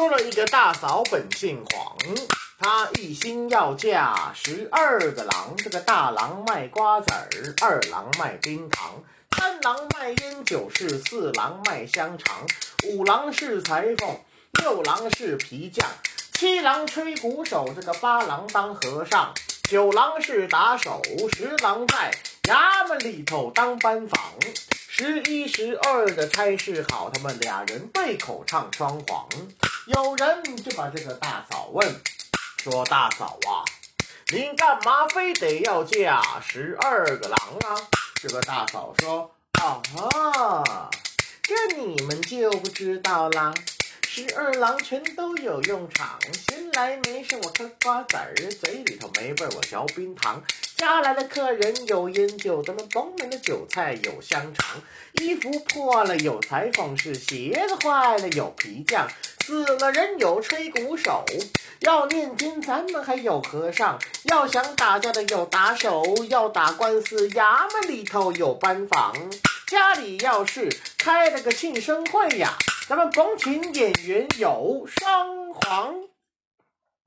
说了一个大嫂本姓黄，她一心要嫁十二个郎。这个大郎卖瓜子儿，二郎卖冰糖，三郎卖烟酒是，四郎卖香肠，五郎是裁缝，六郎是皮匠，七郎吹鼓手，这个八郎当和尚，九郎是打手，十郎在衙门里头当班房。十一、十二的差事好，他们俩人对口唱双簧。有人就把这个大嫂问，说：“大嫂啊，您干嘛非得要嫁十二个郎啊？”这个大嫂说：“啊，这你们就不知道啦。十二郎全都有用场，闲来没事我嗑瓜子儿，嘴里头没味儿我嚼冰糖。”家来的客人有烟酒，咱们甭门的韭菜有香肠，衣服破了有裁缝师，鞋子坏了有皮匠，死了人有吹鼓手，要念经咱们还有和尚，要想打架的有打手，要打官司衙门里头有班房，家里要是开了个庆生会呀，咱们甭请演员有商簧。